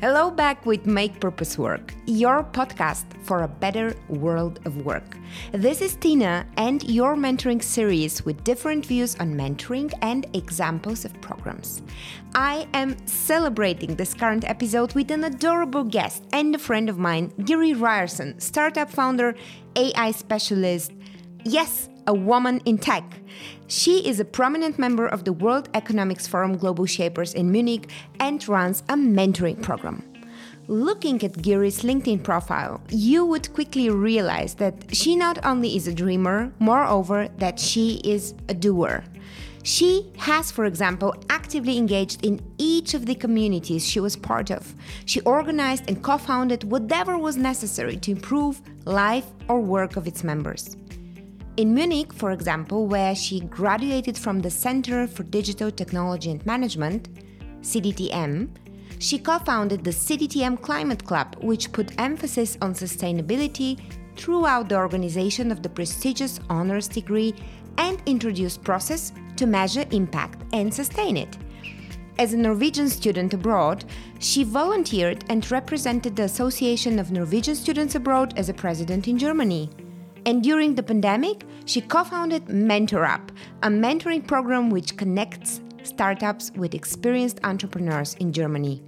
Hello, back with Make Purpose Work, your podcast for a better world of work. This is Tina and your mentoring series with different views on mentoring and examples of programs. I am celebrating this current episode with an adorable guest and a friend of mine, Gry Ryerson, startup founder, AI specialist. Yes, a woman in tech. She is a prominent member of the World Economics Forum Global Shapers in Munich and runs a mentoring program. Looking at Gry's LinkedIn profile, you would quickly realize that she not only is a dreamer, moreover, that she is a doer. She has, for example, actively engaged in each of the communities she was part of. She organized and co founded whatever was necessary to improve life or work of its members. In Munich, for example, where she graduated from the Center for Digital Technology and Management, CDTM, she co founded the CDTM Climate Club, which put emphasis on sustainability throughout the organization of the prestigious honors degree and introduced process to measure impact and sustain it. As a Norwegian student abroad, she volunteered and represented the Association of Norwegian Students Abroad as a president in Germany. And during the pandemic, she co founded MentorUp, a mentoring program which connects startups with experienced entrepreneurs in Germany.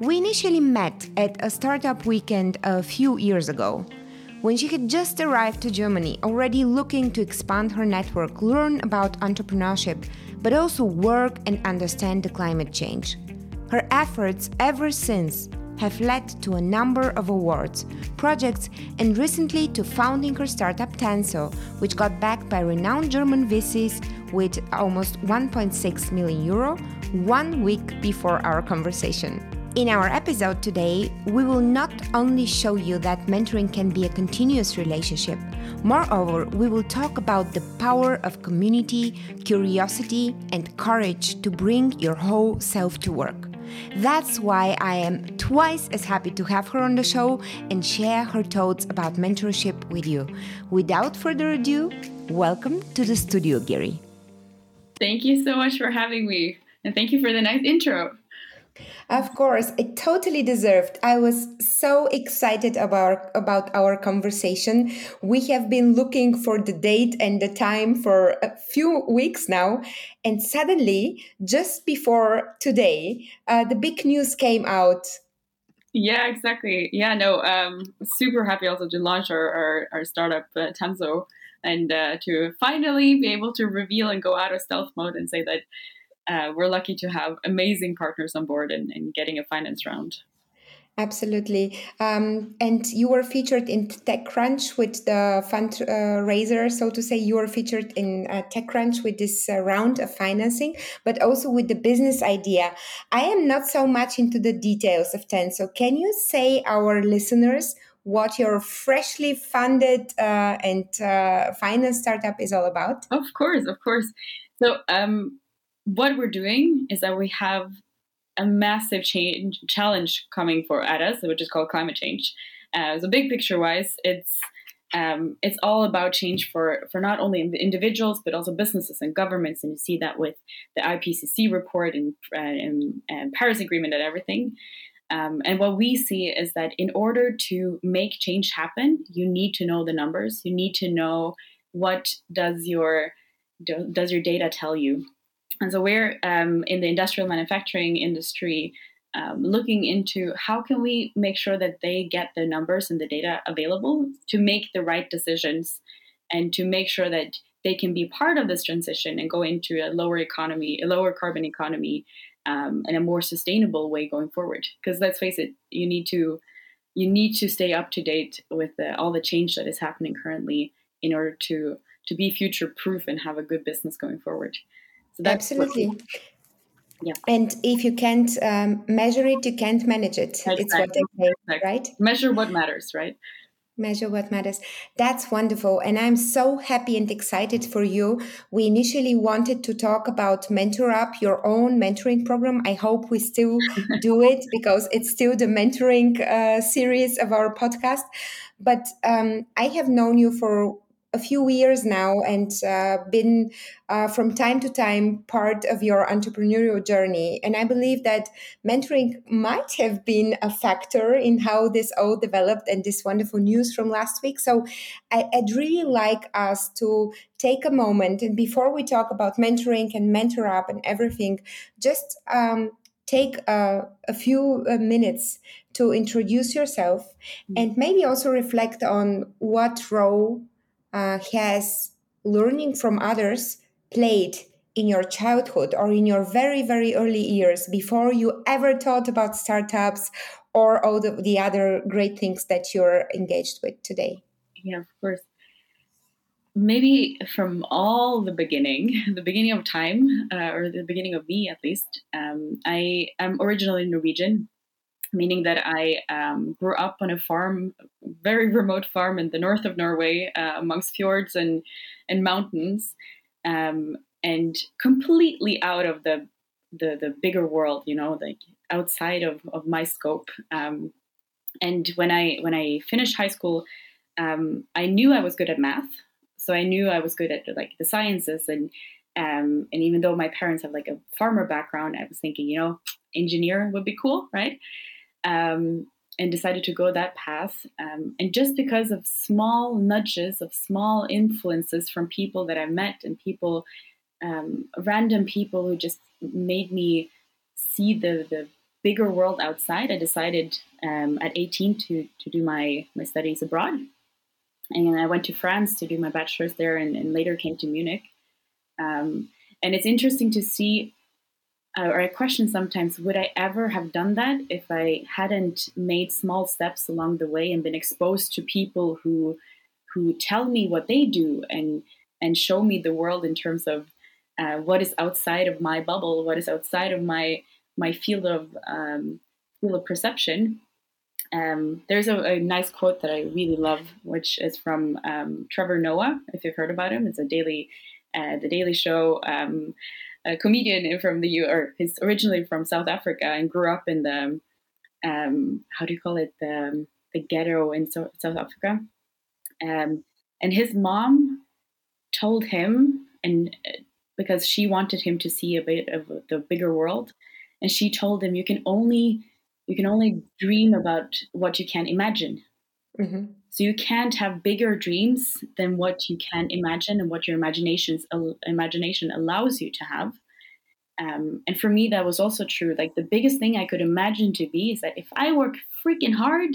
We initially met at a startup weekend a few years ago. When she had just arrived to Germany, already looking to expand her network, learn about entrepreneurship, but also work and understand the climate change. Her efforts ever since have led to a number of awards, projects, and recently to founding her startup Tanso, which got backed by renowned German VCs with almost 1.6 million euro one week before our conversation. In our episode today, we will not only show you that mentoring can be a continuous relationship, moreover, we will talk about the power of community, curiosity, and courage to bring your whole self to work. That's why I am twice as happy to have her on the show and share her thoughts about mentorship with you. Without further ado, welcome to the studio, Gry. Thank you so much for having me, and thank you for the nice intro. Of course, it totally deserved. I was so excited about about our conversation. We have been looking for the date and the time for a few weeks now, and suddenly, just before today, uh, the big news came out. Yeah, exactly. Yeah, no, um, super happy also to launch our our, our startup uh, Tanso and uh, to finally be able to reveal and go out of stealth mode and say that uh, we're lucky to have amazing partners on board and, and getting a finance round. Absolutely. Um, and you were featured in TechCrunch with the fundraiser, uh, so to say. You were featured in uh, TechCrunch with this uh, round of financing, but also with the business idea. I am not so much into the details of TEN. So, can you say our listeners what your freshly funded uh, and uh, finance startup is all about? Of course, of course. So, um, what we're doing is that we have a massive change challenge coming for at us, which is called climate change. Uh, so big picture wise, it's um, it's all about change for for not only individuals but also businesses and governments, and you see that with the IPCC report and, and, and Paris Agreement and everything. Um, and what we see is that in order to make change happen, you need to know the numbers. You need to know what does your does your data tell you and so we're um, in the industrial manufacturing industry um, looking into how can we make sure that they get the numbers and the data available to make the right decisions and to make sure that they can be part of this transition and go into a lower economy, a lower carbon economy, um, and a more sustainable way going forward. Because let's face it, you need to you need to stay up to date with the, all the change that is happening currently in order to to be future proof and have a good business going forward. So Absolutely. yeah. And if you can't um, measure it, you can't manage it. Exactly. It's what they say, exactly. right? Measure what matters, right? Measure what matters. That's wonderful. And I'm so happy and excited for you. We initially wanted to talk about Mentor Up, your own mentoring program. I hope we still do it because it's still the mentoring uh, series of our podcast. But um, I have known you for a few years now and uh, been uh, from time to time part of your entrepreneurial journey. And I believe that mentoring might have been a factor in how this all developed and this wonderful news from last week. So I, would really like us to take a moment and before we talk about mentoring and mentor up and everything, just um, take a, a few uh, minutes to introduce yourself mm-hmm. and maybe also reflect on what role uh, has learning from others played in your childhood or in your very very early years before you ever thought about startups or all the, the other great things that you're engaged with today? Yeah of course. Maybe from all the beginning the beginning of time uh, or the beginning of me at least um, i am originally norwegian meaning that I um, grew up on a farm, very remote farm in the north of Norway, uh, amongst fjords and and mountains, um, and completely out of the, the the bigger world. You know, like outside of, of my scope. Um, and when I when I finished high school, um, I knew I was good at math, so I knew I was good at like the sciences and. Um, and even though my parents have like a farmer background, I was thinking, you know, engineer would be cool, right? Um, and decided to go that path. Um, and just because of small nudges, of small influences from people that I met and people, um, random people who just made me see the, the bigger world outside, I decided um, at 18 to, to do my, my studies abroad. And I went to France to do my bachelor's there and, and later came to Munich. Um, and it's interesting to see uh, or I question sometimes, would I ever have done that if I hadn't made small steps along the way and been exposed to people who who tell me what they do and and show me the world in terms of uh, what is outside of my bubble, what is outside of my my field of um, field of perception. Um, there's a, a, nice quote that I really love, which is from um, Trevor Noah. If you've heard about him, it's a daily, uh, the Daily Show um, a comedian from the U, or he's originally from South Africa and grew up in the, um, how do you call it, the, the ghetto in so- South Africa. Um, and his mom told him, and uh, because she wanted him to see a bit of the bigger world, and she told him, "You can only you can only dream about what you can imagine. Mm-hmm. So you can't have bigger dreams than what you can imagine and what your imagination's imagination allows you to have. Um, and for me, that was also true. Like the biggest thing I could imagine to be is that if I work freaking hard,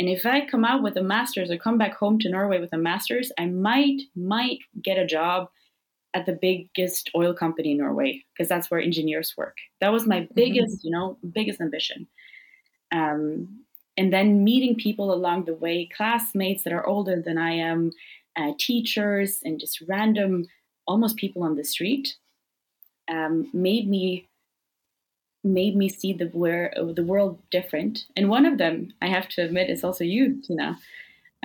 and if I come out with a master's or come back home to Norway with a master's, I might might get a job at the biggest oil company in Norway because that's where engineers work. That was my mm-hmm. biggest, mm-hmm. you know, biggest ambition. Um, and then meeting people along the way, classmates that are older than I am, uh, teachers, and just random, almost people on the street, um, made me made me see the where the world different. And one of them, I have to admit, is also you, Tina.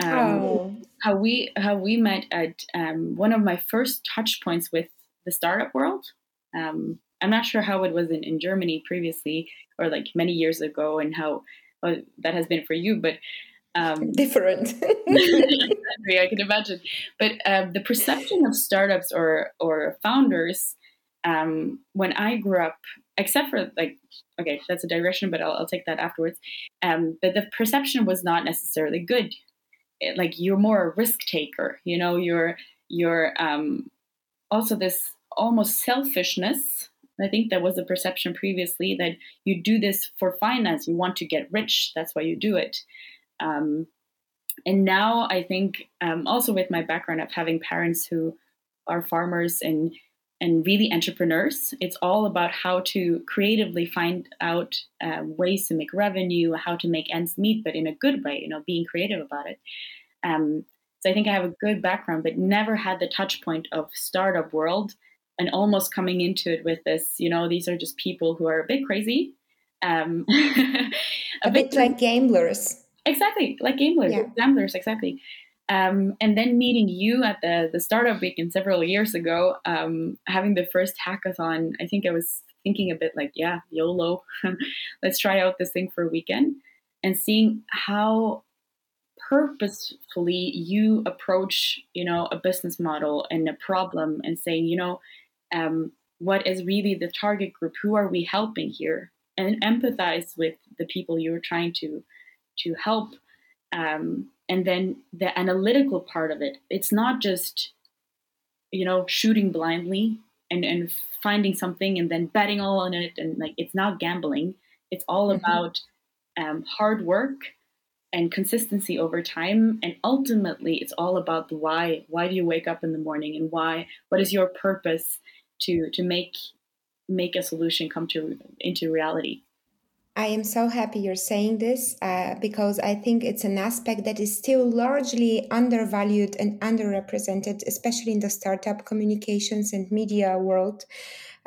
Um, oh. How we how we met at um, one of my first touch points with the startup world. Um, I'm not sure how it was in, in Germany previously or like many years ago, and how that has been for you, but um, different. I can imagine. But um, the perception of startups or or founders, um, when I grew up, except for like, okay, that's a digression, but I'll, I'll take that afterwards. Um, but the perception was not necessarily good. It, like you're more a risk taker, you know. You're you're um, also this almost selfishness I think there was a perception previously that you do this for finance, you want to get rich, that's why you do it. Um, and now I think um, also with my background of having parents who are farmers and and really entrepreneurs, it's all about how to creatively find out uh, ways to make revenue, how to make ends meet, but in a good way. You know, being creative about it. Um, so I think I have a good background, but never had the touch point of startup world and almost coming into it with this, you know, these are just people who are a bit crazy. Um, a, a bit, bit, like gamblers. Exactly, like gamblers, yeah. gamblers, exactly. Um, and then meeting you at the the startup weekend several years ago, um, having the first hackathon, I think I was thinking a bit like, yeah, YOLO, let's try out this thing for a weekend, and seeing how purposefully you approach you know a business model and a problem and saying you know um, what is really the target group? Who are we helping here? And empathize with the people you're trying to to help. Um, and then the analytical part of it it's not just you know shooting blindly and and finding something and then betting all on it and like it's not gambling. It's all mm-hmm. about um, hard work and consistency over time. And ultimately it's all about the why. Why do you wake up in the morning and why? What is your purpose to to make make a solution come to into reality. I am so happy you're saying this uh, because I think it's an aspect that is still largely undervalued and underrepresented, especially in the startup communications and media world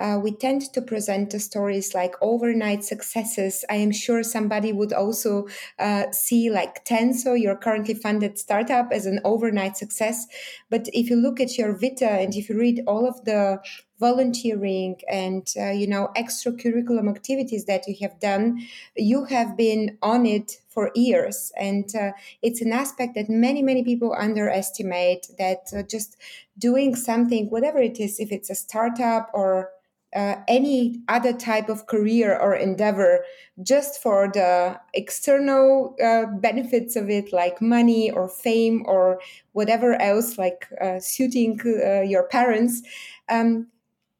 uh, we tend to present the stories like overnight successes. I am sure somebody would also uh, see like Tanso, your currently funded startup, as an overnight success. But if you look at your Vita and if you read all of the volunteering and uh, you know extracurriculum activities that you have done you have been on it for years and uh, it's an aspect that many many people underestimate that uh, just doing something whatever it is if it's a startup or uh, any other type of career or endeavor just for the external uh, benefits of it, like money or fame or whatever else, like uh, suiting uh, your parents, um,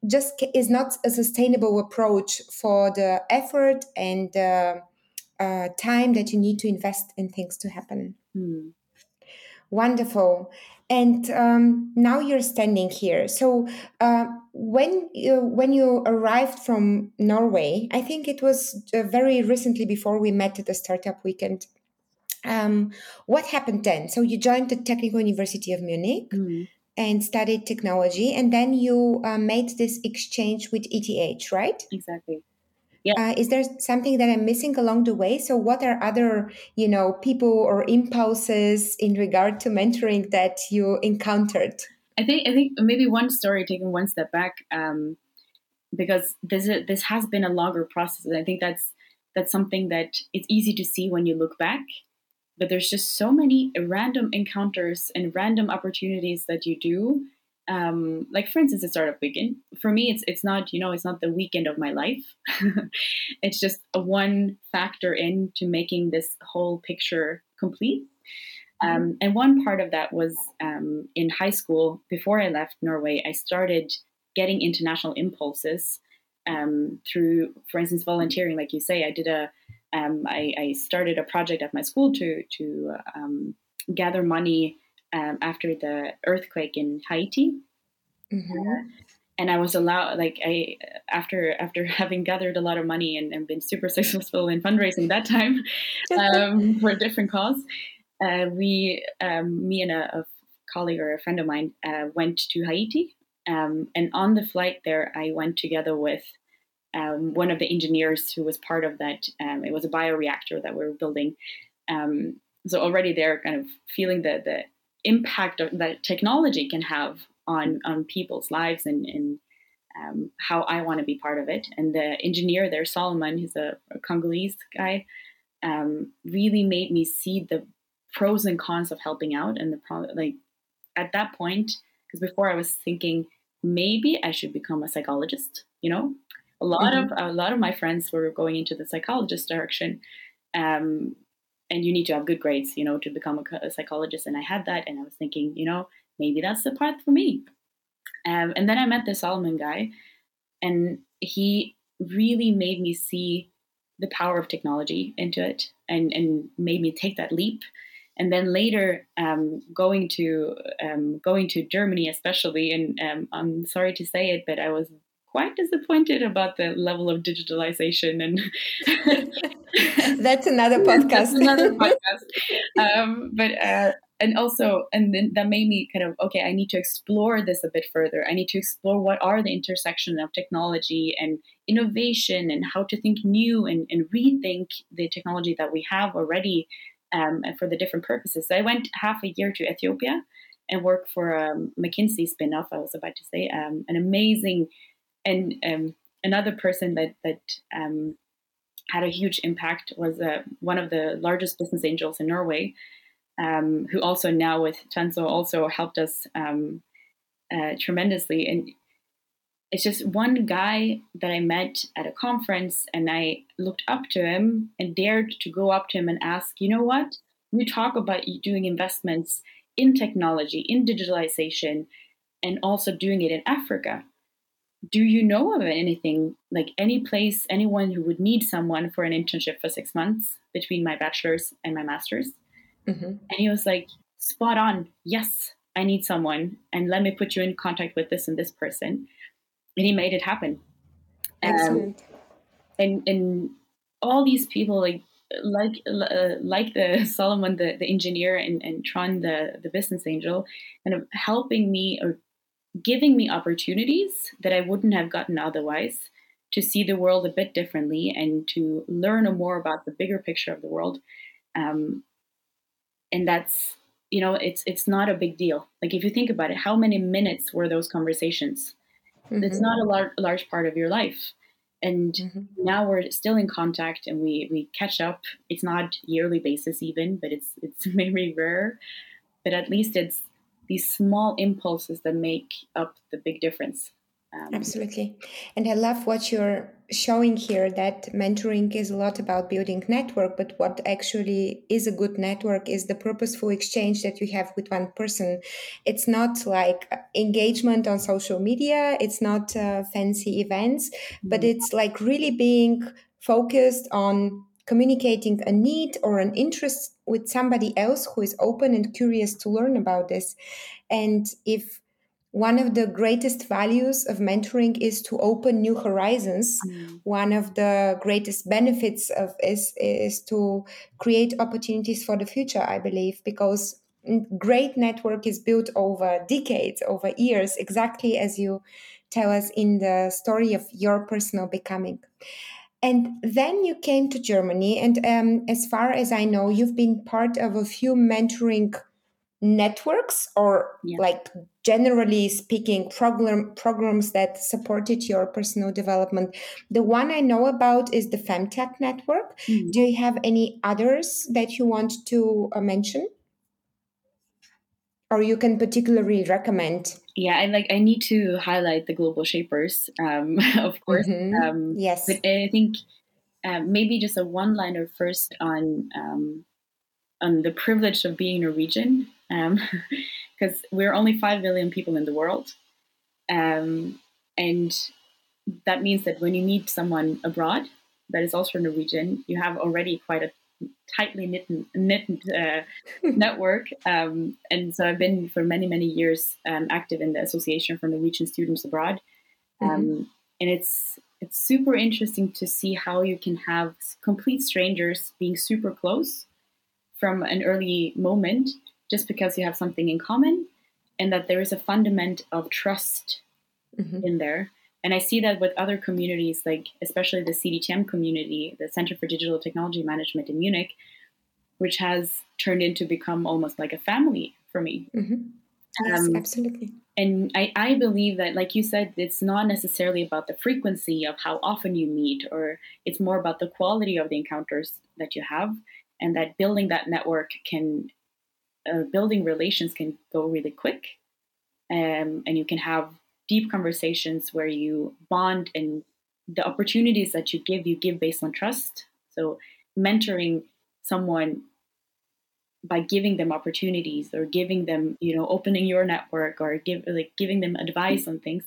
just is not a sustainable approach for the effort and uh, time that you need to invest in things to happen. Hmm. Wonderful. And um, now you're standing here. So uh, when you, when you arrived from Norway, I think it was uh, very recently before we met at the startup weekend. Um, what happened then? So you joined the Technical University of Munich. Mm. And studied technology, and then you uh, made this exchange with ETH, right? Exactly. Yeah. Uh, is there something that I'm missing along the way? So, what are other, you know, people or impulses in regard to mentoring that you encountered? I think I think maybe one story, taking one step back, um, because this is, this has been a longer process, and I think that's that's something that it's easy to see when you look back. But there's just so many random encounters and random opportunities that you do um, like for instance, a startup weekend. For me, it's it's not you know it's not the weekend of my life. it's just a one factor in to making this whole picture complete. Um, and one part of that was um, in high school. Before I left Norway, I started getting international impulses um, through, for instance, volunteering. Like you say, I did a um, I, I started a project at my school to to um, gather money um, after the earthquake in Haiti. Mm-hmm. Uh, and I was allowed, like, I after after having gathered a lot of money and, and been super successful in fundraising that time um, for a different cause, uh, we, um, me and a, a, colleague or a friend of mine, uh, went to Haiti. Um, and on the flight there, I went together with um, one of the engineers who was part of that. Um, it was a bioreactor that we were building. so already there, kind of feeling the the impact that technology can have on on people's lives and, and um, how I want to be part of it. And the engineer there, Solomon, who's a, a Congolese guy, um, really made me see the pros and cons of helping out. And the pro- like at that point, because before I was thinking maybe I should become a psychologist. You know, a lot mm-hmm. of a lot of my friends were going into the psychologist direction. Um, and you need to have good grades, you know, to become a, a, psychologist. And I had that, and I was thinking, you know, maybe that's the path for me. Um, and then I met this Solomon guy, and he really made me see the power of technology into it, and and made me take that leap. And then later, um, going to um, going to Germany, especially, and um, I'm sorry to say it, but I was quite disappointed about the level of digitalization and that's another podcast. that's another podcast. Um, but uh, and also and then that made me kind of okay i need to explore this a bit further. I need to explore what are the intersection of technology and innovation and how to think new and, and rethink the technology that we have already um, for the different purposes. So i went half a year to ethiopia and worked for a um, mckinsey spin-off i was about to say um, an amazing and um, another person that that um, had a huge impact was uh, one of the largest business angels in Norway. um, who also now with Tanso also helped us um, uh, tremendously. And it's just one guy that I met at a conference, and I looked up to him and dared to go up to him and ask, you know what? You talk about doing investments in technology, in digitalization, and also doing it in Africa. Do you know of anything, like any place, anyone who would need someone for an internship for six months between my bachelor's and my master's? Mm-hmm. And he was like, spot on. Yes, I need someone. And let me put you in contact with this and this person. And he made it happen. Um, and, and all these people, like, like uh, like the Solomon, the, the engineer, and, and Tron, the, the business angel, kind of helping me or giving me opportunities that I wouldn't have gotten otherwise to see the world a bit differently and to learn more about the bigger picture of the world. Um, and that's you know it's it's not a big deal like if you think about it how many minutes were those conversations mm-hmm. it's not a lar- large part of your life and mm-hmm. now we're still in contact and we we catch up it's not yearly basis even but it's it's very rare but at least it's these small impulses that make up the big difference um, Absolutely. And I love what you're showing here that mentoring is a lot about building network, but what actually is a good network is the purposeful exchange that you have with one person. It's not like engagement on social media, it's not uh, fancy events, but mm-hmm. it's like really being focused on communicating a need or an interest with somebody else who is open and curious to learn about this. And if one of the greatest values of mentoring is to open new horizons mm. one of the greatest benefits of is is to create opportunities for the future i believe because great network is built over decades over years exactly as you tell us in the story of your personal becoming and then you came to germany and um, as far as i know you've been part of a few mentoring networks or yeah. like generally speaking program programs that supported your personal development the one i know about is the femtech network mm-hmm. do you have any others that you want to uh, mention or you can particularly recommend yeah i like i need to highlight the global shapers um, of course mm-hmm. um, yes but i think um, maybe just a one liner first on um, on the privilege of being Norwegian because um, we're only 5 million people in the world. Um, and that means that when you meet someone abroad that is also Norwegian, you have already quite a tightly knit, knit uh, network. Um, and so I've been for many, many years um, active in the Association for Norwegian Students Abroad. Mm-hmm. Um, and it's it's super interesting to see how you can have complete strangers being super close from an early moment just because you have something in common and that there is a fundament of trust mm-hmm. in there. And I see that with other communities, like especially the CDTM community, the Center for Digital Technology Management in Munich, which has turned into become almost like a family for me. Mm-hmm. Yes, um, absolutely. And I, I believe that, like you said, it's not necessarily about the frequency of how often you meet, or it's more about the quality of the encounters that you have, and that building that network can uh, building relations can go really quick um, and you can have deep conversations where you bond and the opportunities that you give you give based on trust so mentoring someone by giving them opportunities or giving them you know opening your network or give like giving them advice on things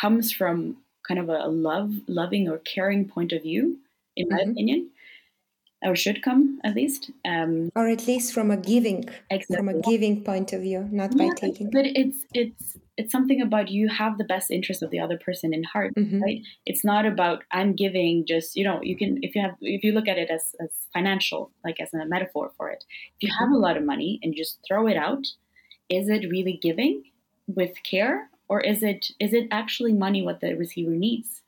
comes from kind of a love loving or caring point of view in my mm-hmm. opinion or should come at least um, or at least from a giving exactly. from a giving point of view not yeah, by taking but it's it's it's something about you have the best interest of the other person in heart mm-hmm. right it's not about i'm giving just you know you can if you have if you look at it as, as financial like as a metaphor for it if you have a lot of money and just throw it out is it really giving with care or is it is it actually money what the receiver needs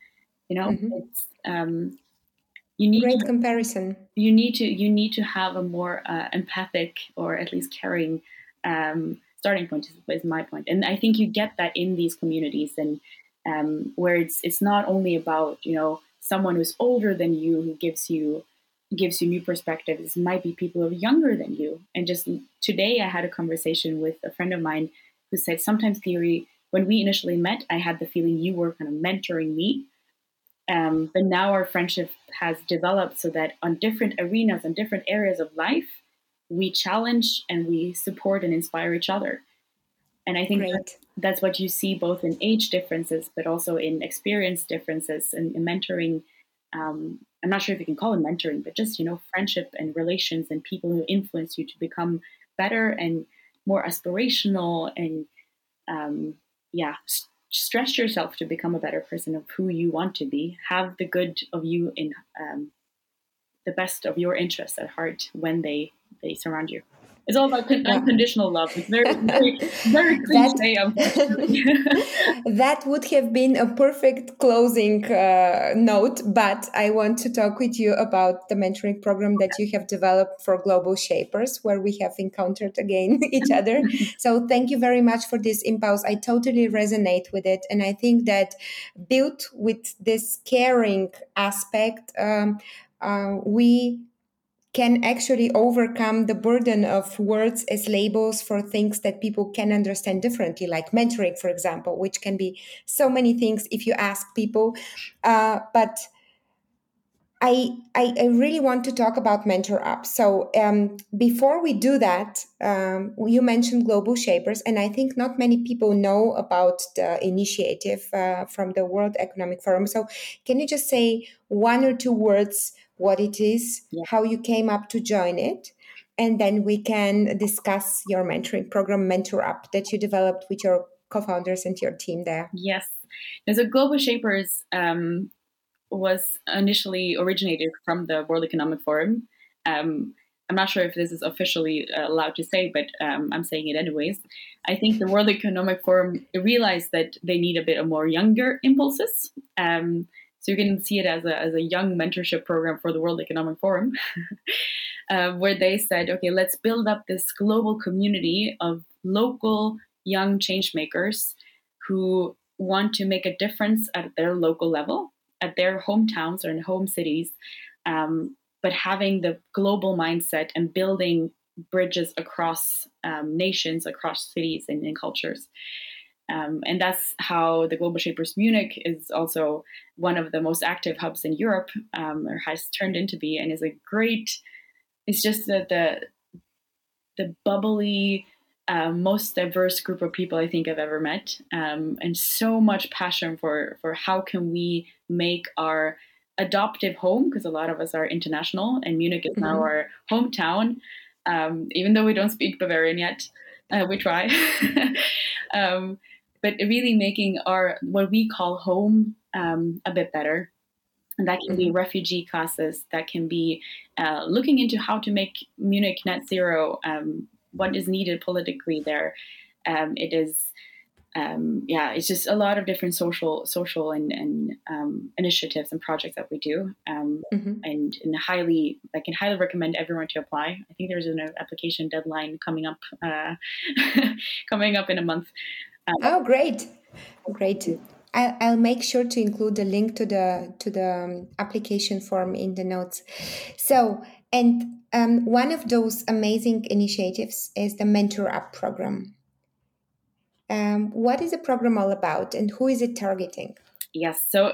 you know mm-hmm. it's um you need great to, comparison you need to you need to have a more uh, empathic or at least caring um, starting point is, my point and i think you get that in these communities and um, where it's it's not only about you know someone who's older than you who gives you gives you new perspectives It might be people who are younger than you. And just today, I had a conversation with a friend of mine who said sometimes theory, when we initially met, I had the feeling you were kind of mentoring me. Um, but now our friendship has developed so that on different arenas, on different areas of life, we challenge and we support and inspire each other. And I think that, that's what you see both in age differences, but also in experience differences and, mentoring. Um, I'm not sure if you can call it mentoring, but just, you know, friendship and relations and people who influence you to become better and more aspirational and, um, yeah, stretch yourself to become a better person of who you want to be. Have the good of you in um, the best of your interests at heart when they they surround you. It's all about con- unconditional love. It's very, very, very cliche. That, that would have been a perfect closing uh, note, but I want to talk with you about the mentoring program that you have developed for Global Shapers, where we have encountered again each other. so thank you very much for this impulse. I totally resonate with it, and I think that built with this caring aspect, um, uh, we can actually overcome the burden of words as labels for things that people can understand differently, like mentoring, for example, which can be so many things if you ask people. Uh, but I, I, I, really want to talk about Mentor Up. So um, before we do that, um, you mentioned Global Shapers, and I think not many people know about the initiative uh, from the World Economic Forum. So can you just say one or two words what it is, yeah. how you came up to join it, and then we can discuss your mentoring program, Mentor Up, that you developed with your co-founders and your team there. Yes. So Global Shapers um, was initially originated from the World Economic Forum. Um, I'm not sure if this is officially uh, allowed to say, but um, I'm saying it anyways. I think the World Economic Forum realized that they need a bit of more younger impulses. Um, so you can see it as a, as a young mentorship program for the World Economic Forum, uh, where they said, okay, let's build up this global community of local young change makers who want to make a difference at their local level, at their hometowns or in home cities, um, but having the global mindset and building bridges across um, nations, across cities, and, and cultures. Um, and that's how the Global Shapers Munich is also one of the most active hubs in Europe, um, or has turned into be, and is a great. It's just that the, the bubbly, uh, most diverse group of people I think I've ever met, um, and so much passion for for how can we make our adoptive home because a lot of us are international, and Munich is mm-hmm. now our hometown, um, even though we don't speak Bavarian yet. Uh, we try. um, but really making our what we call home um, a bit better. And that can be mm-hmm. refugee classes, that can be uh, looking into how to make Munich net zero, um, what is needed politically there. Um, it is, um, yeah, it's just a lot of different social, social and, and um, initiatives and projects that we do, um, mm-hmm. and, and highly, I can highly recommend everyone to apply. I think there's an application deadline coming up, uh, coming up in a month. Um, oh, great, great. I'll, I'll make sure to include the link to the to the um, application form in the notes. So, and um, one of those amazing initiatives is the Mentor Up program. Um, what is the program all about, and who is it targeting? Yes, so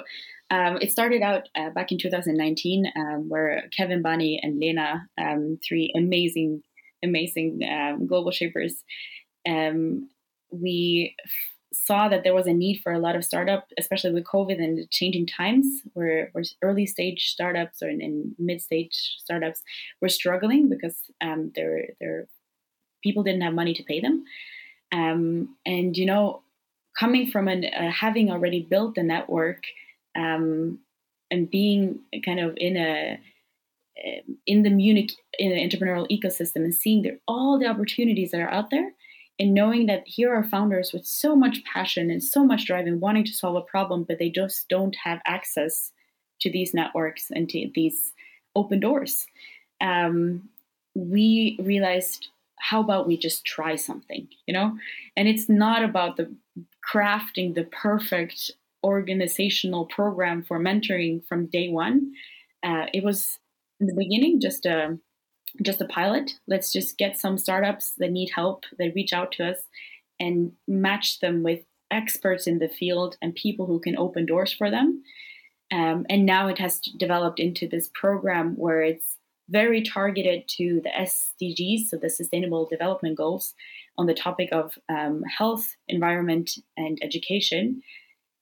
um, it started out uh, back in 2019, um, where Kevin Bunny and Lena, um, three amazing, amazing um, global shapers, um, we saw that there was a need for a lot of startup, especially with COVID and the changing times, where, where early stage startups or in, in mid stage startups were struggling because um, their their people didn't have money to pay them. Um, and you know, coming from an uh, having already built a network um, and being kind of in a in the Munich in the entrepreneurial ecosystem and seeing there all the opportunities that are out there and knowing that here are founders with so much passion and so much drive and wanting to solve a problem, but they just don't have access to these networks and to these open doors. Um, we realized, how about we just try something, you know? And it's not about the crafting the perfect organizational program for mentoring from day one. Uh, it was in the beginning just a just a pilot. Let's just get some startups that need help that reach out to us and match them with experts in the field and people who can open doors for them. Um, and now it has developed into this program where it's very targeted to the SDGs, so the Sustainable Development Goals, on the topic of um, health, environment, and education,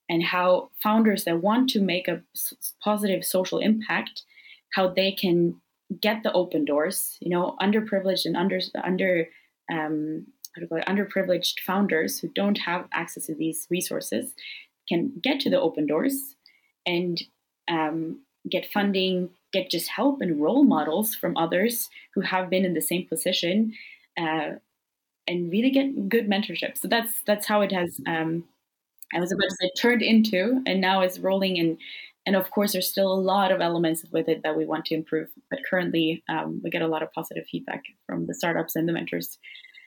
and how founders that want to make a positive social impact, how they can get the open doors. You know, underprivileged and under under um, how do I underprivileged founders who don't have access to these resources can get to the open doors and um, get funding, get just help and role models from others who have been in the same position, uh, and really get good mentorship. So that's that's how it has. Um, I was about to say turned into, and now is rolling and and of course there's still a lot of elements with it that we want to improve but currently um, we get a lot of positive feedback from the startups and the mentors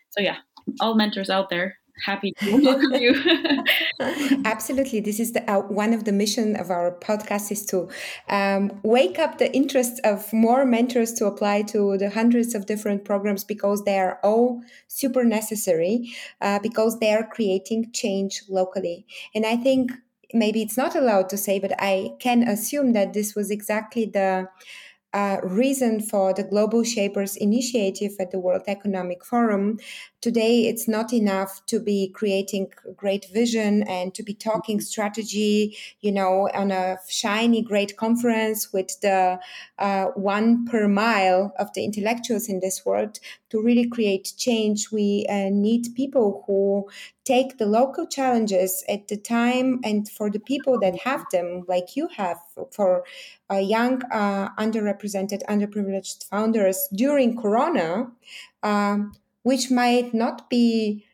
so yeah all mentors out there happy to welcome you. Absolutely, this is the, uh, one of the mission of our podcast is to um, wake up the interest of more mentors to apply to the hundreds of different programs because they are all super necessary uh, because they are creating change locally. And I think maybe it's not allowed to say, but I can assume that this was exactly the uh, reason for the Global Shapers initiative at the World Economic Forum. Today, it's not enough to be creating great vision and to be talking strategy, you know, on a shiny, great conference with the uh, one per mile of the intellectuals in this world. To really create change, we uh, need people who take the local challenges at the time and for the people that have them, like you have, for uh, young, underrepresented, underprivileged founders during Corona, um, which might not be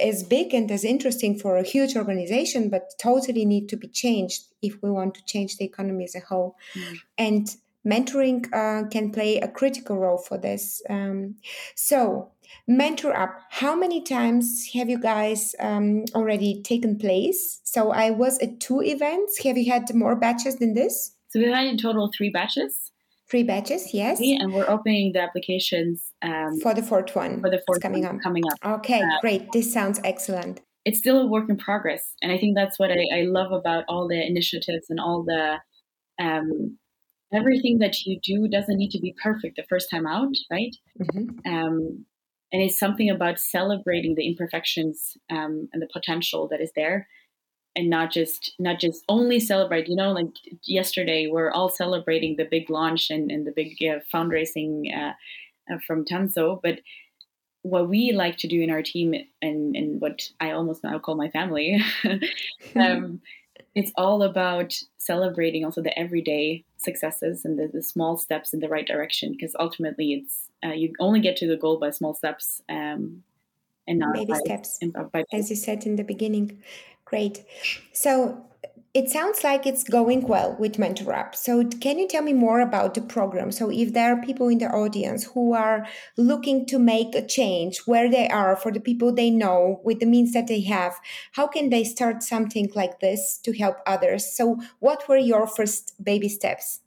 as big and as interesting for a huge organization, but totally need to be changed if we want to change the economy as a whole. Mm. And mentoring uh, can play a critical role for this. Um, so, Mentor Up, how many times have you guys um, already taken place? So, I was at two events. Have you had more batches than this? So, we've had in total three batches. Three batches, yes. And we're opening the applications um, for the fourth one. For the fourth it's coming up. Coming up. Okay, uh, great. This sounds excellent. It's still a work in progress, and I think that's what I, I love about all the initiatives and all the um, everything that you do doesn't need to be perfect the first time out, right? Mm-hmm. Um, and it's something about celebrating the imperfections um, and the potential that is there and not just not just only celebrate you know like yesterday we're all celebrating the big launch and, and the big uh, fundraising uh, from Tanso but what we like to do in our team and, and what I almost now call my family um, it's all about celebrating also the everyday successes and the, the small steps in the right direction because ultimately it's uh, you only get to the goal by small steps um, and not baby by, steps by, as you said in the beginning Great. So it sounds like it's going well with Mentor Up. So can you tell me more about the program? So if there are people in the audience who are looking to make a change where they are for the people they know with the means that they have, how can they start something like this to help others? So what were your first baby steps?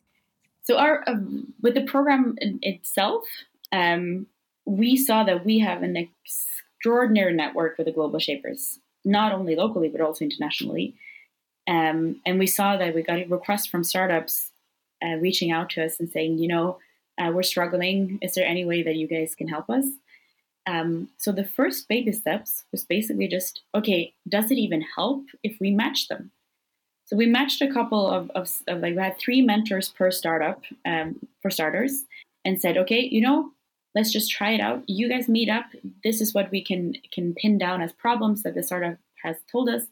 So our um, with the program itself, um, we saw that we have an extraordinary network with the Global Shapers not only locally but also internationally. Um, and we saw that we got a request from startups uh, reaching out to us and saying, you know, uh, we're struggling. Is there any way that you guys can help us? Um, so the first baby steps was basically just, okay, does it even help if we match them? So we matched a couple of, of, of like we had three mentors per startup um, for starters, and said, okay, you know, let's just try it out. You guys meet up. This is what we can can pin down as problems that the startup has told us.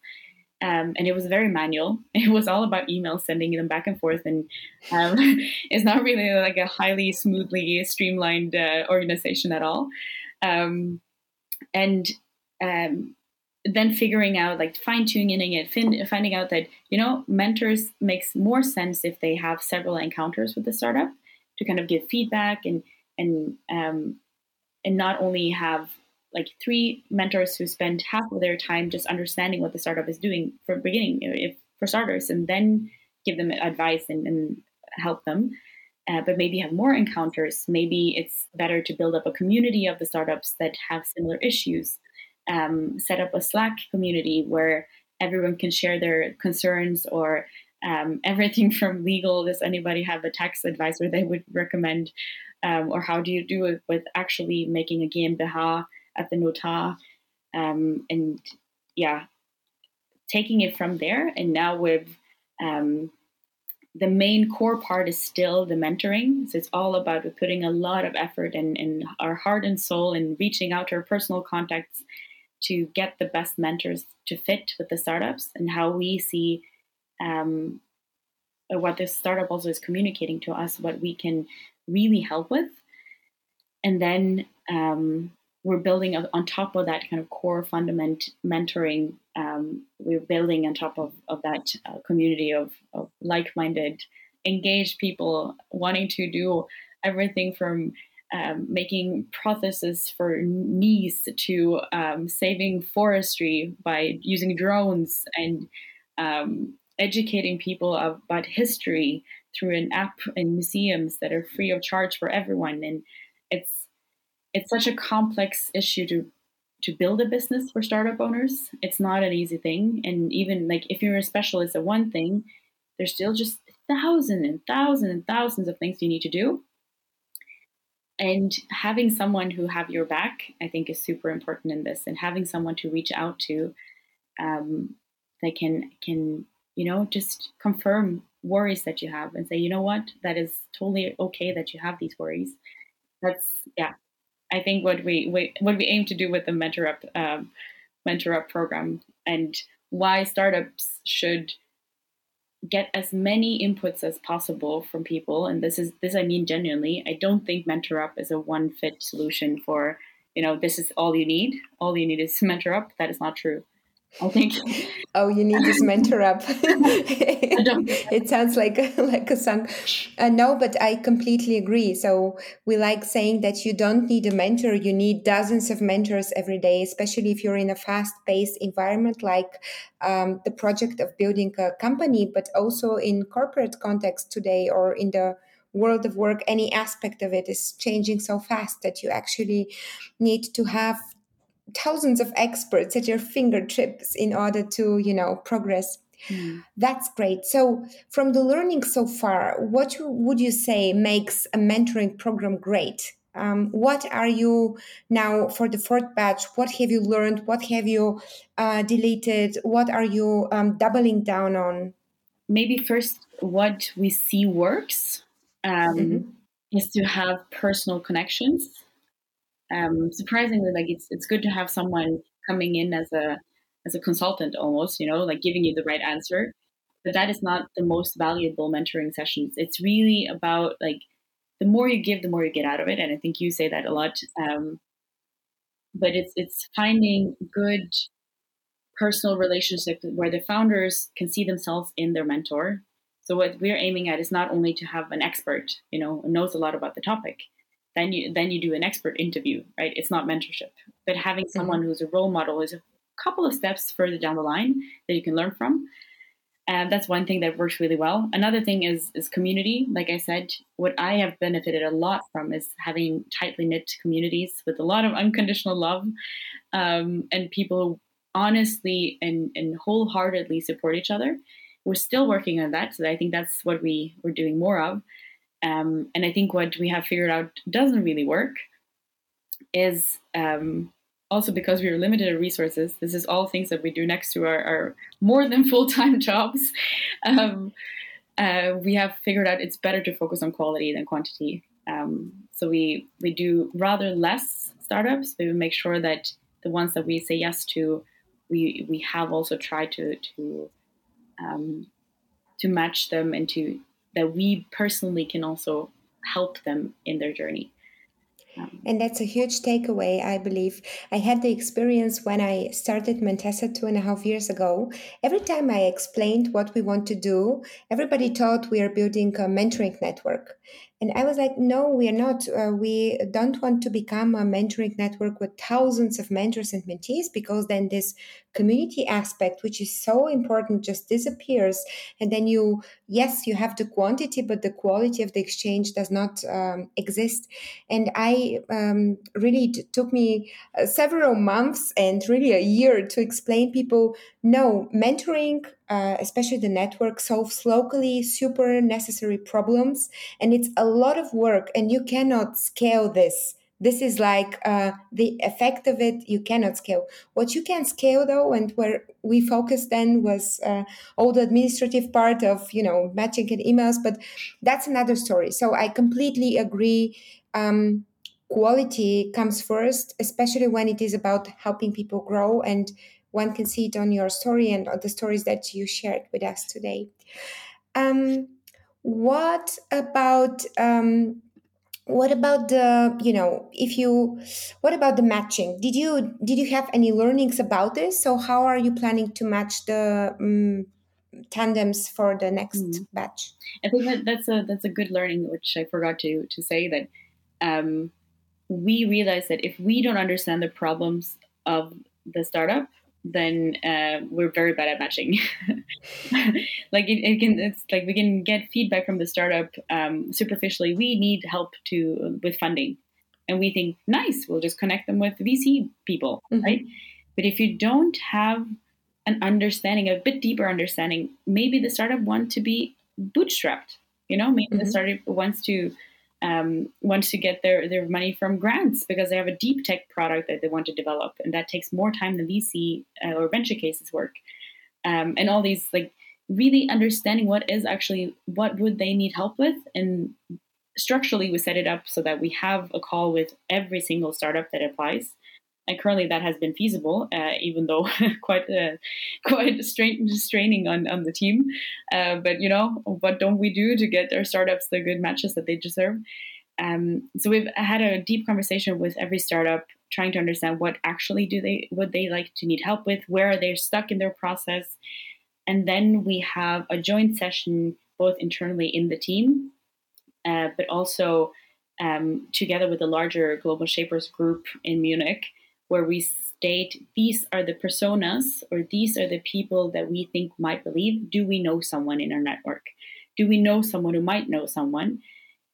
Um, and it was very manual. It was all about emails, sending them back and forth, and um, it's not really like a highly smoothly streamlined uh, organization at all. Um, and um, then figuring out, like fine tuning it, fin- finding out that you know mentors makes more sense if they have several encounters with the startup to kind of give feedback and and um, and not only have like three mentors who spend half of their time just understanding what the startup is doing from beginning if for starters and then give them advice and, and help them uh, but maybe have more encounters. Maybe it's better to build up a community of the startups that have similar issues. Um, set up a Slack community where everyone can share their concerns or um, everything from legal. Does anybody have a tax advisor they would recommend? Um, or how do you do it with actually making a GmbH at the notar? Um, and yeah, taking it from there. And now with um, the main core part is still the mentoring. So it's all about putting a lot of effort and, and our heart and soul and reaching out to our personal contacts to get the best mentors to fit with the startups and how we see um, what this startup also is communicating to us, what we can really help with. And then um, we're building on top of that kind of core fundament mentoring. Um, we're building on top of, of that uh, community of, of like minded, engaged people wanting to do everything from um, making processes for knees to um, saving forestry by using drones and um, educating people about history through an app in museums that are free of charge for everyone. And it's it's such a complex issue to to build a business for startup owners. It's not an easy thing. And even like if you're a specialist at one thing, there's still just thousands and thousands and thousands of things you need to do. And having someone who have your back, I think, is super important in this. And having someone to reach out to um, that can can you know just confirm worries that you have and say, you know what, that is totally okay that you have these worries. That's yeah, I think what we, we what we aim to do with the mentor up um, mentor up program and why startups should get as many inputs as possible from people and this is this i mean genuinely i don't think mentor up is a one fit solution for you know this is all you need all you need is mentor up that is not true I think. Oh, you need this mentor up. it sounds like like a song. Uh, no, but I completely agree. So we like saying that you don't need a mentor. You need dozens of mentors every day, especially if you're in a fast-paced environment like um, the project of building a company, but also in corporate context today or in the world of work any aspect of it is changing so fast that you actually need to have thousands of experts at your fingertips in order to you know progress. Mm. that's great. So from the learning so far what would you say makes a mentoring program great? Um, what are you now for the fourth batch what have you learned? What have you uh, deleted? What are you um, doubling down on? Maybe first what we see works um, mm-hmm. is to have personal connections um, surprisingly, like it's it's good to have someone coming in as a as a consultant almost, you know, like giving you the right answer. But that is not the most valuable mentoring sessions. It's really about like the more you give, the more you get out of it, and I think you say that a lot. Um, but it's it's finding good personal relationships where the founders can see themselves in their mentor. So what we're aiming at is not only to have an expert, you know, knows a lot about the topic, then you then you do an expert interview right? It's not mentorship. But having mm-hmm. someone who's a role model is a couple of steps further down the line that you can learn from. And that's one thing that works really well. Another thing is is community. Like i said what i have benefited a lot from is having tightly knit communities with a lot of unconditional love um, and people who honestly and, and wholeheartedly support each other. We're still working on that so i think that's what we we're doing more of um, and I think what we have figured out doesn't really work is um, also because we are limited in resources. This is all things that we do next to our, our more than full time jobs. Um, uh, we have figured out it's better to focus on quality than quantity. Um, so we we do rather less startups, we make sure that the ones that we say yes to, we we have also tried to to um, to match them and to that we personally can also help them in their journey. Um, and that's a huge takeaway, I believe. I had the experience when I started Mentessa two and a half years ago. Every time I explained what we want to do, everybody thought we are building a mentoring network. And I was like, no, we are not. Uh, we don't want to become a mentoring network with thousands of mentors and mentees because then this community aspect, which is so important, just disappears. And then you, yes, you have the quantity, but the quality of the exchange does not um, exist. And I um, really t- took me uh, several months and really a year to explain people no, mentoring uh, especially the network, solves locally super necessary problems. And it's a lot of work, and you cannot scale this. This is like uh, the effect of it, you cannot scale. What you can scale, though, and where we focused then was uh, all the administrative part of, you know, matching and emails, but that's another story. So I completely agree. Um, quality comes first, especially when it is about helping people grow and one can see it on your story and on the stories that you shared with us today. Um, what about um, what about the you know if you what about the matching did you did you have any learnings about this so how are you planning to match the um, tandems for the next mm. batch i think that that's a that's a good learning which i forgot to to say that um, we realize that if we don't understand the problems of the startup then uh, we're very bad at matching. like it, it, can, it's like we can get feedback from the startup um, superficially. We need help to with funding, and we think nice. We'll just connect them with VC people, mm-hmm. right? But if you don't have an understanding, a bit deeper understanding, maybe the startup want to be bootstrapped. You know, maybe mm-hmm. the startup wants to um, wants to get their, their money from grants because they have a deep tech product that they want to develop, and that takes more time than VC uh, or venture cases work. Um, and all these like really understanding what is actually what would they need help with, and structurally we set it up so that we have a call with every single startup that applies. And currently, that has been feasible, uh, even though quite uh, quite strain, straining on, on the team. Uh, but you know, what don't we do to get our startups the good matches that they deserve? Um, so we've had a deep conversation with every startup, trying to understand what actually do they would they like to need help with, where are they stuck in their process, and then we have a joint session both internally in the team, uh, but also um, together with the larger Global Shapers group in Munich where we state these are the personas or these are the people that we think might believe. Do we know someone in our network? Do we know someone who might know someone?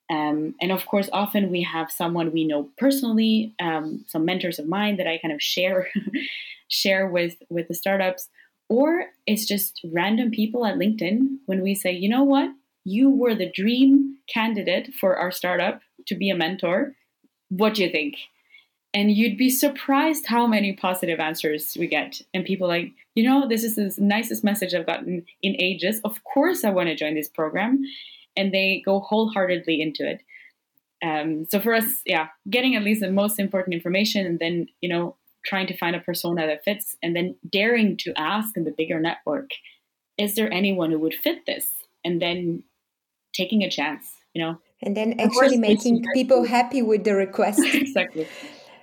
Um, and of course, often we have someone we know personally, um, some mentors of mine that I kind of share share with with the startups, or it's just random people at LinkedIn when we say, you know what, you were the dream candidate for our startup to be a mentor. What do you think? And you'd be surprised how many positive answers we get. And people like you know this is the nicest message i've gotten in ages. Of course i want to join this program. And they go wholeheartedly into it. Um, so for us yeah getting at least the most important information and then you know trying to find a persona that fits and then daring to ask in the bigger network is there anyone who would fit this? And then taking a chance you know. And then actually making people happy with the request. Exactly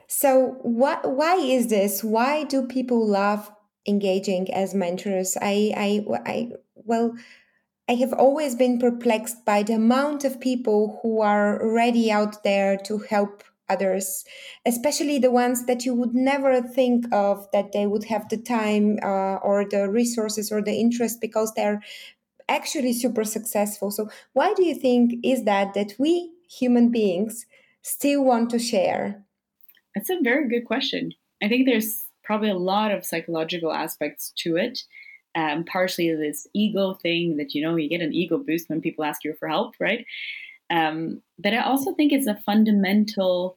so, what? Why is this? Why do people love engaging as mentors? I, I, I, well, I have always been perplexed by the amount of people who are ready out there to help others, especially the ones that you would never think of that they would have the time uh, or the resources or the interest because they're actually super successful. So, why do you think is that that we human beings still want to share? That's a very good question. I think there's probably a lot of psychological aspects to it. Um, partially this ego thing that you know you get an ego boost when people ask you for help, right? Um, but I also think it's a fundamental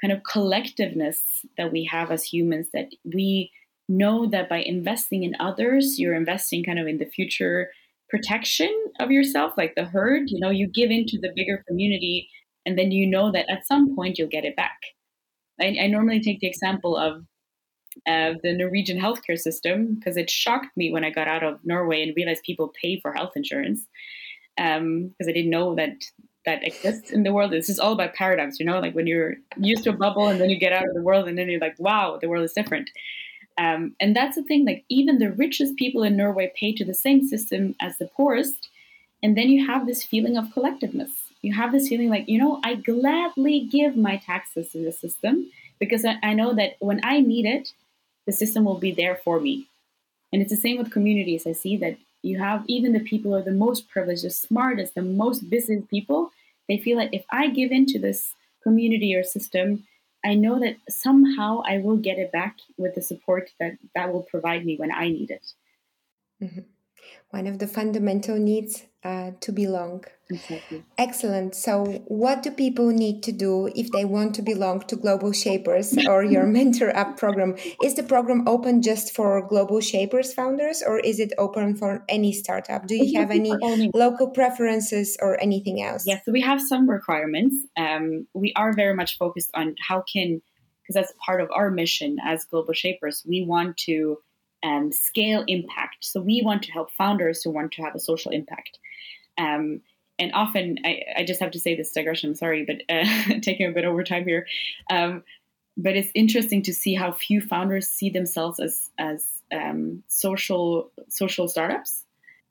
kind of collectiveness that we have as humans that we know that by investing in others, you're investing kind of in the future protection of yourself, like the herd. You know, you give into the bigger community, and then you know that at some point you'll get it back. I, I normally take the example of uh, the Norwegian healthcare system because it shocked me when I got out of Norway and realized people pay for health insurance because um, I didn't know that that exists in the world. This is all about paradigms, you know, like when you're used to a bubble and then you get out of the world and then you're like, wow, the world is different. Um, and that's the thing, like even the richest people in Norway pay to the same system as the poorest. And then you have this feeling of collectiveness. You have this feeling like, you know, I gladly give my taxes to the system because I, I know that when I need it, the system will be there for me. And it's the same with communities. I see that you have even the people who are the most privileged, the smartest, the most business people, they feel that if I give into this community or system, I know that somehow I will get it back with the support that that will provide me when I need it. Mm-hmm. One of the fundamental needs uh, to belong. Exactly. Excellent. So, what do people need to do if they want to belong to Global Shapers or your Mentor Up program? Is the program open just for Global Shapers founders or is it open for any startup? Do you have any local preferences or anything else? Yes, so we have some requirements. Um, we are very much focused on how can, because that's part of our mission as Global Shapers, we want to um, scale impact. So we want to help founders who want to have a social impact. Um, and often, I, I, just have to say this digression. I'm sorry, but uh, taking a bit over time here. Um, but it's interesting to see how few founders see themselves as as um, social social startups.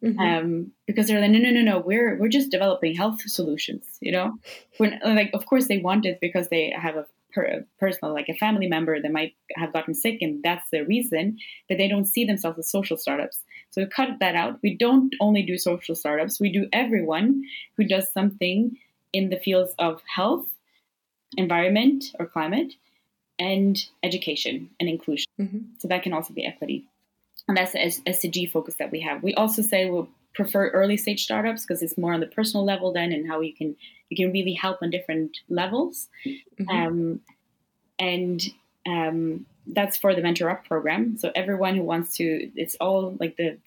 Mm-hmm. Um, because they're like, no, no, no, no, we're we're just developing health solutions, you know. When like, of course, they want it because they have a per- personal, like a family member that might have gotten sick, and that's the reason. But they don't see themselves as social startups. So we cut that out. We don't only do social startups. We do everyone who does something in the fields of health, environment or climate, and education and inclusion. Mm-hmm. So that can also be equity. And that's the SDG focus that we have. We also say we'll prefer early stage startups because it's more on the personal level then and how you can you can really help on different levels. Mm-hmm. Um, and um, that's for the Mentor Up program. So everyone who wants to, it's all like the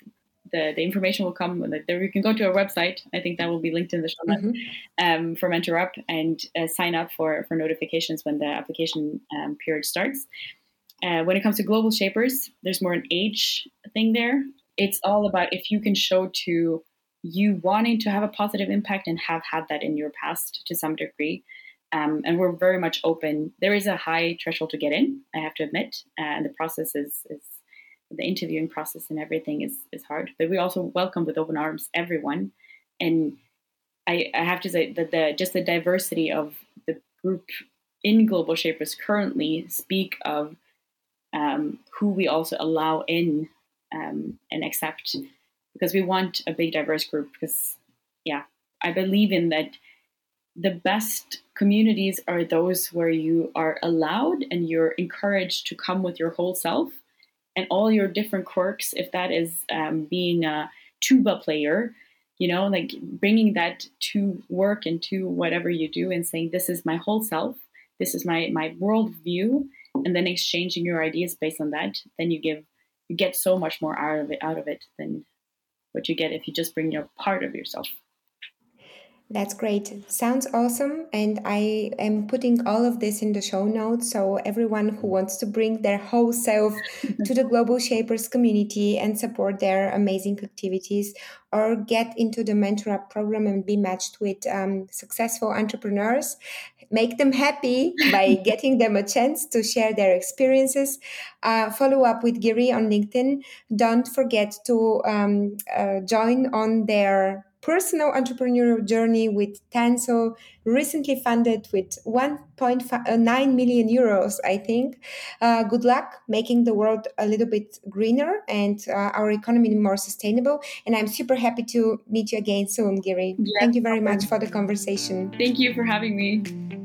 the, the information will come. There you can go to our website. I think that will be linked in the show notes mm-hmm. um, for Mentor Up and uh, sign up for for notifications when the application um, period starts. Uh, when it comes to global shapers, there's more an age thing there. It's all about if you can show to you wanting to have a positive impact and have had that in your past to some degree. Um, and we're very much open. There is a high threshold to get in, I have to admit, and the process is, is the interviewing process and everything is is hard. But we also welcome with open arms everyone, and I, I have to say that the just the diversity of the group in Global Shapers currently speak of um, who we also allow in um, and accept because we want a big diverse group because yeah i believe in that the best communities are those where you are allowed and you're encouraged to come with your whole self and all your different quirks if that is um, being a tuba player you know like bringing that to work and to whatever you do and saying this is my whole self. This is my my world view and then exchanging your ideas based on that then you give you get so much more out of it out of it than what you get if you just bring your part of yourself. That's great. Sounds awesome. And I am putting all of this in the show notes. So everyone who wants to bring their whole self to the Global Shapers community and support their amazing activities or get into the Mentor Up program and be matched with um, successful entrepreneurs, make them happy by getting them a chance to share their experiences. Uh, follow up with Gry on LinkedIn. Don't forget to um, uh, join on their personal entrepreneurial journey with Tanso, recently funded with 1.9 uh, euros, I think. Uh, good luck making the world a little bit greener and uh, our economy more sustainable. And I'm super happy to meet you again soon, Gry. Thank you very much for the conversation. Thank you for having me.